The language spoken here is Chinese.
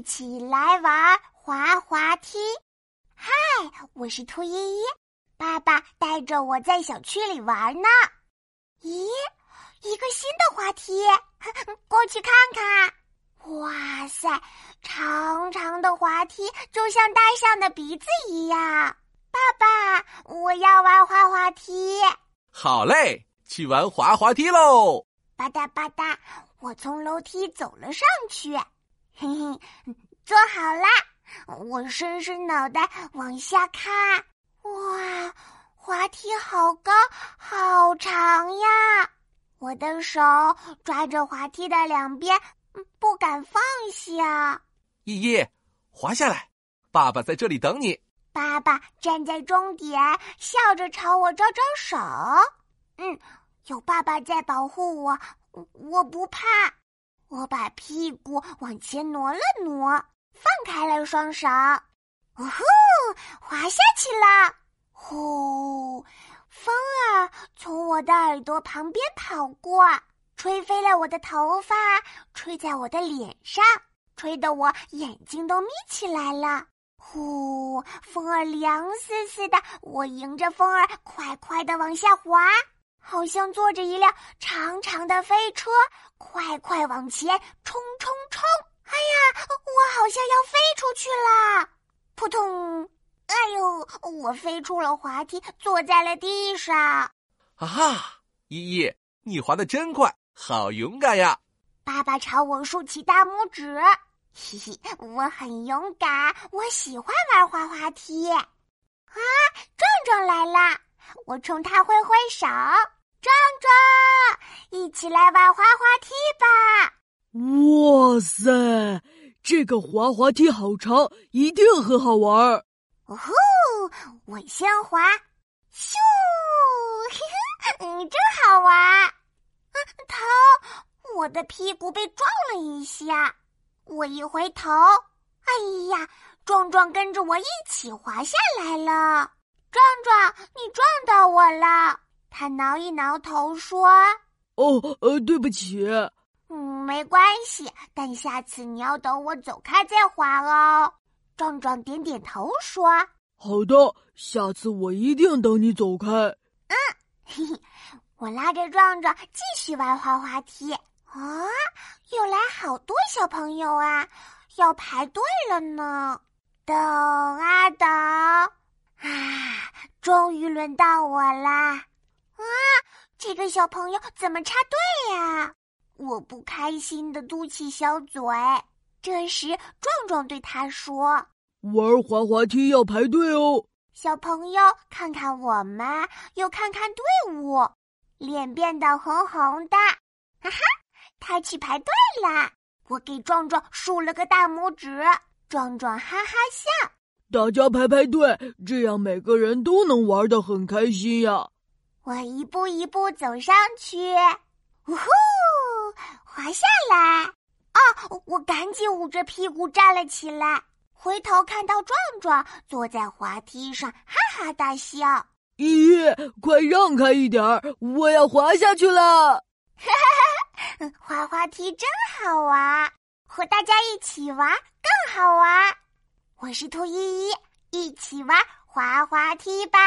一起来玩滑滑梯。嗨，我是兔依依，爸爸带着我在小区里玩呢。咦，一个新的滑梯，过去看看。哇塞，长长的滑梯就像大象的鼻子一样。爸爸，我要玩滑滑梯。好嘞，去玩滑滑梯喽！吧嗒吧嗒，我从楼梯走了上去。嘿嘿，坐好啦！我伸伸脑袋往下看，哇，滑梯好高好长呀！我的手抓着滑梯的两边，不敢放下。依依，滑下来，爸爸在这里等你。爸爸站在终点，笑着朝我招招手。嗯，有爸爸在保护我，我不怕。我把屁股往前挪了挪，放开了双手。呜呼，滑下去了！呼，风儿从我的耳朵旁边跑过，吹飞了我的头发，吹在我的脸上，吹得我眼睛都眯起来了。呼，风儿凉丝丝的，我迎着风儿快快的往下滑，好像坐着一辆长长的飞车，快快往前冲冲冲！哎呀，我好像要飞出去啦！扑通！哎呦，我飞出了滑梯，坐在了地上。啊哈，依依，你滑的真快，好勇敢呀！爸爸朝我竖起大拇指。嘿嘿，我很勇敢，我喜欢玩滑滑梯。啊，壮壮来了，我冲他挥挥手。壮壮，一起来玩滑滑梯吧！哇塞，这个滑滑梯好长，一定很好玩。哦吼，我先滑，咻，嗯，真好玩。啊，疼，我的屁股被撞了一下。我一回头，哎呀，壮壮跟着我一起滑下来了。壮壮，你撞到我了。他挠一挠头说：“哦，呃，对不起。”嗯，没关系，但下次你要等我走开再滑哦。壮壮点点头说：“好的，下次我一定等你走开。”嗯，嘿嘿，我拉着壮壮继续玩滑滑梯。啊，又来好多小朋友啊！要排队了呢。等啊等，啊，终于轮到我啦！啊，这个小朋友怎么插队呀？我不开心的嘟起小嘴。这时，壮壮对他说：“玩滑滑梯要排队哦。”小朋友看看我们，又看看队伍，脸变得红红的。哈哈。他去排队啦！我给壮壮竖了个大拇指，壮壮哈哈笑。大家排排队，这样每个人都能玩的很开心呀！我一步一步走上去，呜呼，滑下来。哦，我赶紧捂着屁股站了起来，回头看到壮壮坐在滑梯上，哈哈大笑。咦，快让开一点儿，我要滑下去了！哈哈。滑滑梯真好玩，和大家一起玩更好玩。我是兔依依，一起玩滑滑梯吧。